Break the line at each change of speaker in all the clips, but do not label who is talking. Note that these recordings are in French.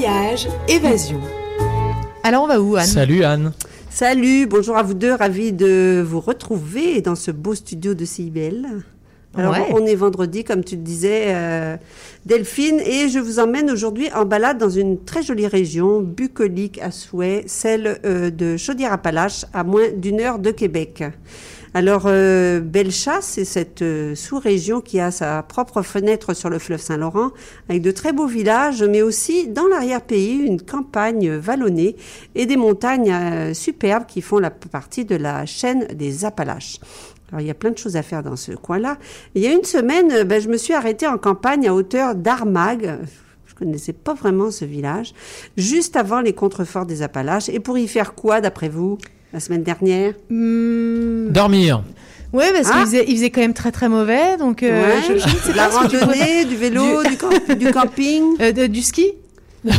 Voyage, évasion.
Alors on va où Anne?
Salut Anne.
Salut, bonjour à vous deux, ravi de vous retrouver dans ce beau studio de CIBL. Alors
Ouais.
on est vendredi, comme tu le disais, euh, Delphine, et je vous emmène aujourd'hui en balade dans une très jolie région, bucolique à souhait, celle euh, de Chaudière-Appalaches, à moins d'une heure de Québec. Alors, euh, Bellechasse, c'est cette euh, sous-région qui a sa propre fenêtre sur le fleuve Saint-Laurent, avec de très beaux villages, mais aussi dans l'arrière-pays, une campagne vallonnée et des montagnes euh, superbes qui font la partie de la chaîne des Appalaches. Alors, il y a plein de choses à faire dans ce coin-là. Il y a une semaine, euh, ben, je me suis arrêtée en campagne à hauteur d'Armag. Je connaissais pas vraiment ce village, juste avant les contreforts des Appalaches. Et pour y faire quoi, d'après vous, la semaine dernière
Hmm,
Dormir.
Ouais, parce
Ah.
qu'il faisait, il faisait quand même très très mauvais, donc euh,
Ouais.
je, je sais
La randonnée, du vélo, du, camp- du camping.
Euh, de- du ski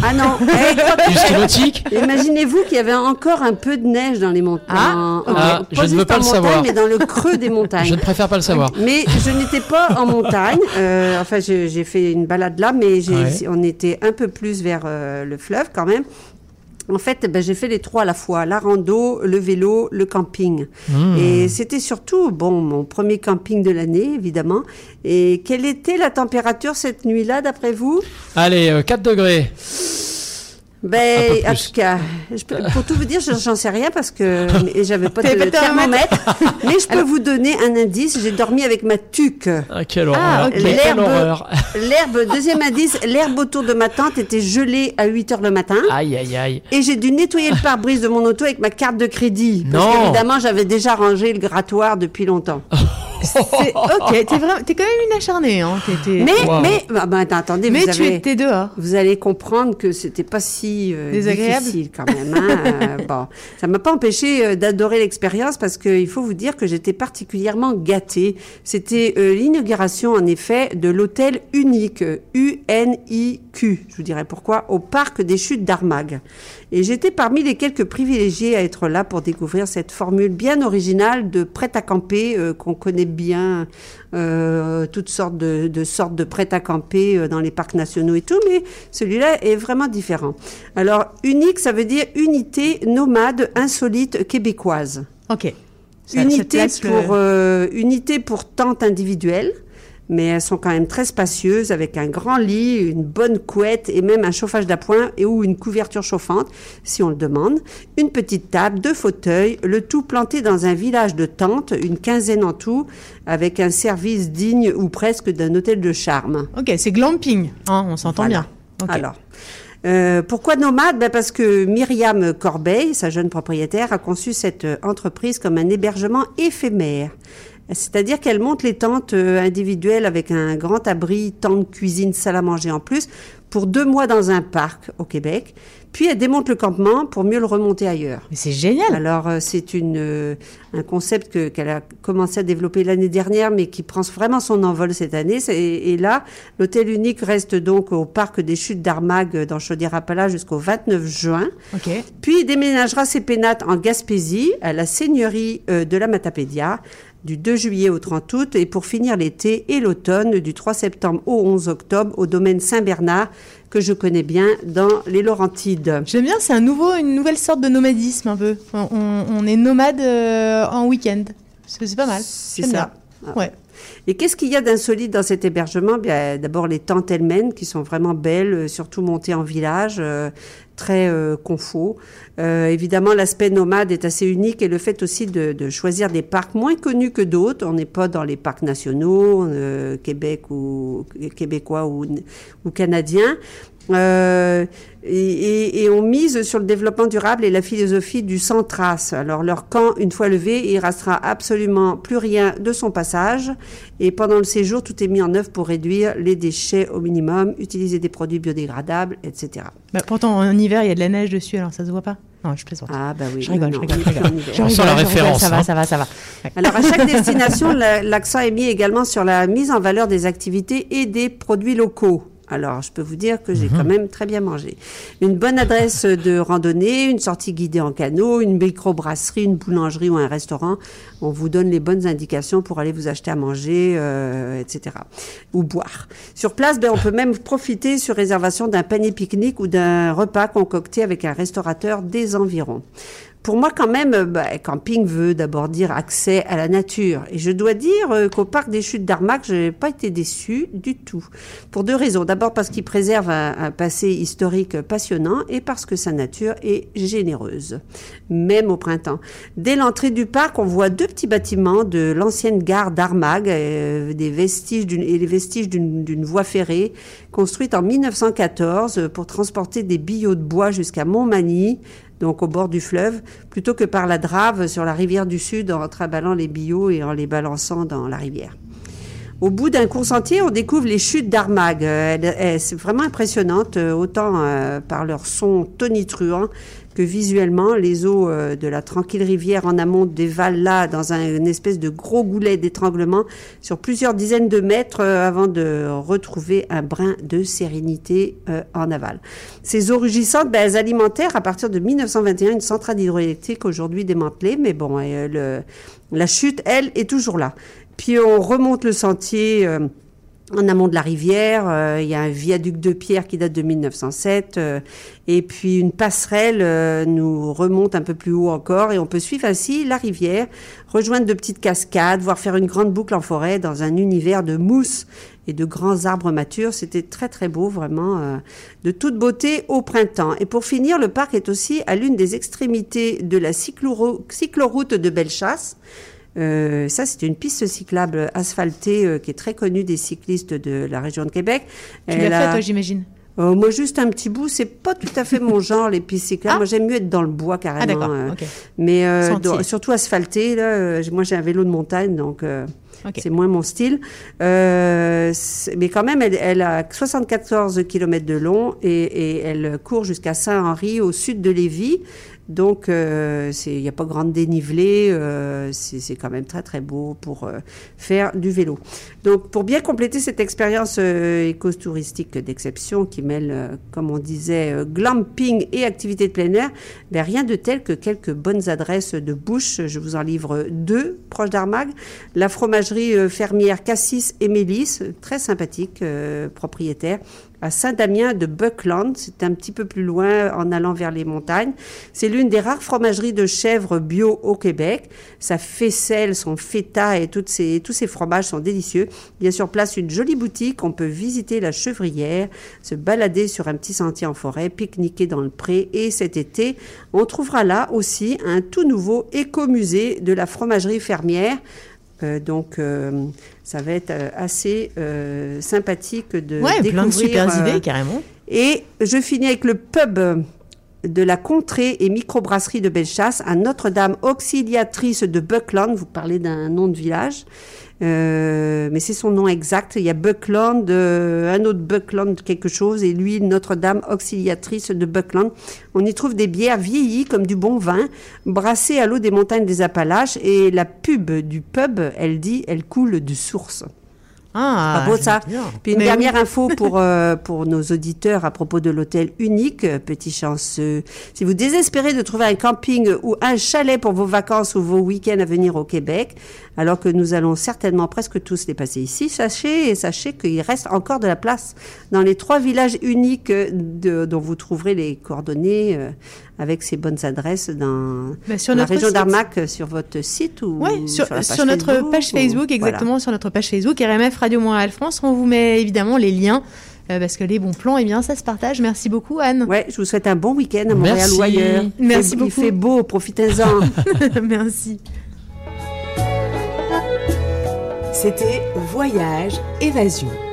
Ah non,
Du ski nautique
imaginez-vous qu'il y avait encore un peu de neige dans les montagnes.
Ah,
Ah, je ne veux pas le
montagne,
savoir.
mais dans le creux des
Je
montagnes.
ne préfère pas le savoir.
Mais je n'étais pas en montagne. euh, enfin, je- j'ai fait une balade là, mais
Ouais.
on était un peu plus vers euh, le fleuve quand même. En fait, ben, j'ai fait les trois à la fois, la rando, le vélo, le camping.
Mmh.
Et c'était surtout, bon, mon premier camping de l'année, évidemment. Et quelle était la température cette nuit-là, d'après vous?
Allez, euh, 4 degrés.
Ben, en tout cas, je peux- pour tout vous dire, je- j'en sais rien parce que j'avais pas de thermomètre. mais je peux vous donner un indice. J'ai dormi avec ma tuque.
Ah, quelle
Ah,
horreur.
ok.
Quelle
L'herbe,
horreur.
l'herbe, deuxième indice, l'herbe autour de ma tente était gelée à 8 heures le matin.
Aïe, aïe, aïe.
Et j'ai dû nettoyer le pare-brise de mon auto avec ma carte de crédit. Parce
Non.
qu'évidemment, j'avais déjà rangé le grattoir depuis longtemps.
Ok, t'es vraiment, t'es quand même une acharnée, hein. t'es- t'es-
Mais,
Wow.
mais, bah, bah, attends, attendez,
mais
vous
tu
avez,
étais dehors.
vous allez comprendre que c'était pas si euh,
Désagréable.
difficile quand même. Hein. Euh, bon, ça m'a pas empêché euh, d'adorer l'expérience parce qu'il faut vous dire que j'étais particulièrement gâtée. C'était euh, l'inauguration en effet de l'hôtel unique U-N-I-Q. Je vous dirai pourquoi? Au parc des Chutes d'Armag. Et j'étais parmi les quelques privilégiés à être là pour découvrir cette formule bien originale de prêt à camper euh, qu'on connaît bien, euh, toutes sortes de, de sortes de prêt à camper euh, dans les parcs nationaux et tout, mais celui-là est vraiment différent. Alors unique, ça veut dire unité nomade insolite québécoise.
Ok. Ça-
unité pour unité pour tente individuelle, mais elles sont quand même très spacieuses avec un grand lit, une bonne couette et même un chauffage d'appoint et ou une couverture chauffante si on le demande, une petite table, deux fauteuils, le tout planté dans un village de tentes, une quinzaine en tout, avec un service digne ou presque d'un hôtel de charme.
Ok, c'est glamping, hein, on s'entend
Voilà.
bien.
Alors, euh, pourquoi nomade? Ben Parce que Myriam Corbeil, sa jeune propriétaire, a conçu cette euh, entreprise comme un hébergement éphémère. C'est-à-dire qu'elle monte les tentes euh, individuelles avec un grand abri, tente, cuisine, salle à manger en plus, pour deux mois dans un parc au Québec. Puis elle démonte le campement pour mieux le remonter ailleurs.
Mais c'est génial.
Alors euh, c'est une euh, un concept que qu'elle a commencé à développer l'année dernière, mais qui prend vraiment son envol cette année. Et, là, l'hôtel unique reste donc au parc des Chutes d'Armag dans Chaudière-Appalaches jusqu'au 29 juin.
Ok.
Puis il déménagera ses pénates en Gaspésie, à la seigneurie de la Matapédia, du 2 juillet au 30 août, et pour finir l'été et l'automne, du 3 septembre au 11 octobre, au domaine Saint-Bernard, que je connais bien dans les Laurentides.
J'aime bien, c'est un nouveau, une nouvelle sorte de nomadisme un peu. On, est nomade euh, en week-end. C'est c'est pas mal.
C'est ça.
Ouais.
Et qu'est-ce qu'il y a d'insolite dans cet hébergement? Bien, D'abord les tentes elles-mêmes qui sont vraiment belles, euh, surtout montées en village, euh, très euh. Euh, évidemment, l'aspect nomade est assez unique et le fait aussi de, choisir des parcs moins connus que d'autres. On n'est pas dans les parcs nationaux, Québec ou québécois ou canadiens. Euh, et, et- et on mise sur le développement durable et la philosophie du sans trace. Alors leur camp, une fois levé, il restera absolument plus rien de son passage. Et pendant le séjour, tout est mis en œuvre pour réduire les déchets au minimum, utiliser des produits biodégradables, etc.
Bah, pourtant, en hiver, il y a de la neige dessus, alors ça se voit pas. Non, je plaisante.
Ah bah oui.
je rigole,
non,
je rigole,
on
je rigole. Je
On sent la
je rigole,
référence,
Ça va,
hein.
ça va, ça va. Ouais.
Alors, à chaque destination, la- l'accent est mis également sur la mise en valeur des activités et des produits locaux. Alors, je peux vous dire que j'ai
Mhm.
quand même très bien mangé. Une bonne adresse de randonnée, une sortie guidée en canot, une microbrasserie, une boulangerie ou un restaurant. On vous donne les bonnes indications pour aller vous acheter à manger, euh, etc. Ou boire. Sur place, ben, on peut même profiter sur réservation d'un panier pique-nique ou d'un repas concocté avec un restaurateur des environs. Pour moi, quand même, euh, bah, camping veut d'abord dire accès à la nature. Et je dois dire euh, qu'au parc des Chutes d'Armac, je n'ai pas été déçue du tout. Pour deux raisons. D'abord parce qu'il préserve un, passé historique passionnant et parce que sa nature est généreuse, même au printemps. Dès l'entrée du parc, on voit deux petits bâtiments de l'ancienne gare d'Armag euh, des vestiges d'une- et les vestiges d'une voie ferrée construite en 1914 pour transporter des billots de bois jusqu'à Montmagny donc au bord du fleuve, plutôt que par la drave sur la rivière du Sud en trimballant les billots et en les balançant dans la rivière. Au bout d'un court sentier, on découvre les chutes d'Armag. C'est vraiment impressionnante, euh, autant euh, par leur son tonitruant que visuellement. Les eaux euh, de la tranquille rivière en amont dévalent là dans un, une espèce de gros goulet d'étranglement sur plusieurs dizaines de mètres avant de retrouver un brin de sérénité en aval. Ces eaux rugissantes, ben, elles alimentèrent à partir de 1921 une centrale hydroélectrique aujourd'hui démantelée, mais bon, la chute, elle, est toujours là. Puis on remonte le sentier euh, en amont de la rivière. euh, Il y a un viaduc de pierre qui date de 1907. euh, et puis une passerelle nous remonte un peu plus haut encore. Et on peut suivre ainsi la rivière, rejoindre de petites cascades, voire faire une grande boucle en forêt dans un univers de mousse et de grands arbres matures. C'était très très beau, vraiment, de toute beauté au printemps. Et pour finir, le parc est aussi à l'une des extrémités de la cycloro- cycloroute de Bellechasse. Euh, ça, c'est une piste cyclable asphaltée euh, qui est très connue des cyclistes de la région de Québec.
Tu l'as fait, toi, j'imagine.
Euh, moi, juste un petit bout, c'est pas tout à fait mon genre, les pistes cyclables.
Ah.
Moi, j'aime mieux être dans le bois carrément.
Ah,
euh, mais euh, surtout asphalté, là. euh, moi, j'ai un vélo de montagne, donc c'est moins mon style. Euh, mais quand même, elle, elle a 74 km de long et, elle court jusqu'à Saint-Henri, au sud de Lévis. Donc, euh, il n'y a pas grande dénivelé. euh, c'est quand même très, très beau pour faire du vélo. Donc, pour bien compléter cette expérience éco-touristique d'exception qui mêle, comme on disait, glamping et activités de plein air, ben, rien de tel que quelques bonnes adresses de bouche. Je vous en livre deux, proches d'Armag. La fromagerie euh, fermière Cassis et Mélis, très sympathique, euh, propriétaire, à Saint-Damien de Buckland. C'est un petit peu plus loin en allant vers les montagnes. C'est l'une des rares fromageries de chèvre bio au Québec. Sa faisselle, son feta et toutes ces, tous ces fromages sont délicieux. Il y a sur place une jolie boutique. On peut visiter la chevrière, se balader sur un petit sentier en forêt, pique-niquer dans le pré. Et cet été, on trouvera là aussi un tout nouveau écomusée de la fromagerie fermière. Euh, donc, euh, ça va être euh, assez sympathique de
Ouais, plein de
découvrir,
super idées, carrément.
et je finis avec le pub de la contrée et microbrasserie de Bellechasse à Notre-Dame auxiliatrice de Buckland. Vous parlez d'un nom de village. Euh, mais c'est son nom exact. Il y a Buckland, euh, un autre Buckland quelque chose, et lui, Notre-Dame auxiliatrice de Buckland. On y trouve des bières vieillies comme du bon vin, brassées à l'eau des montagnes des Appalaches, et la pub du pub, elle dit, elle coule de source.
Ah,
Pas beau, ça. Puis une
Mais
dernière info pour, euh, pour nos auditeurs à propos de l'hôtel unique, euh, petit chanceux. Si vous désespérez de trouver un camping ou un chalet pour vos vacances ou vos week-ends à venir au Québec, alors que nous allons certainement presque tous les passer ici, sachez et sachez qu'il reste encore de la place dans les trois villages uniques de- dont vous trouverez les coordonnées euh, avec ces bonnes adresses dans
Bah, sur
la
notre
région d'Armac sur votre site ou
Ouais, sur,
la
sur notre page
ou-
Facebook,
voilà.
exactement, sur notre page Facebook, RMF Radio Montréal France. On vous met évidemment les liens, euh, parce que les bons plans, eh bien, ça se partage. Merci beaucoup, Anne.
Ouais, je vous souhaite un bon week-end à Montréal
Merci.
ou ailleurs.
Merci
Il-
beaucoup.
Il fait beau, profitez-en.
Merci.
C'était Voyage Évasion.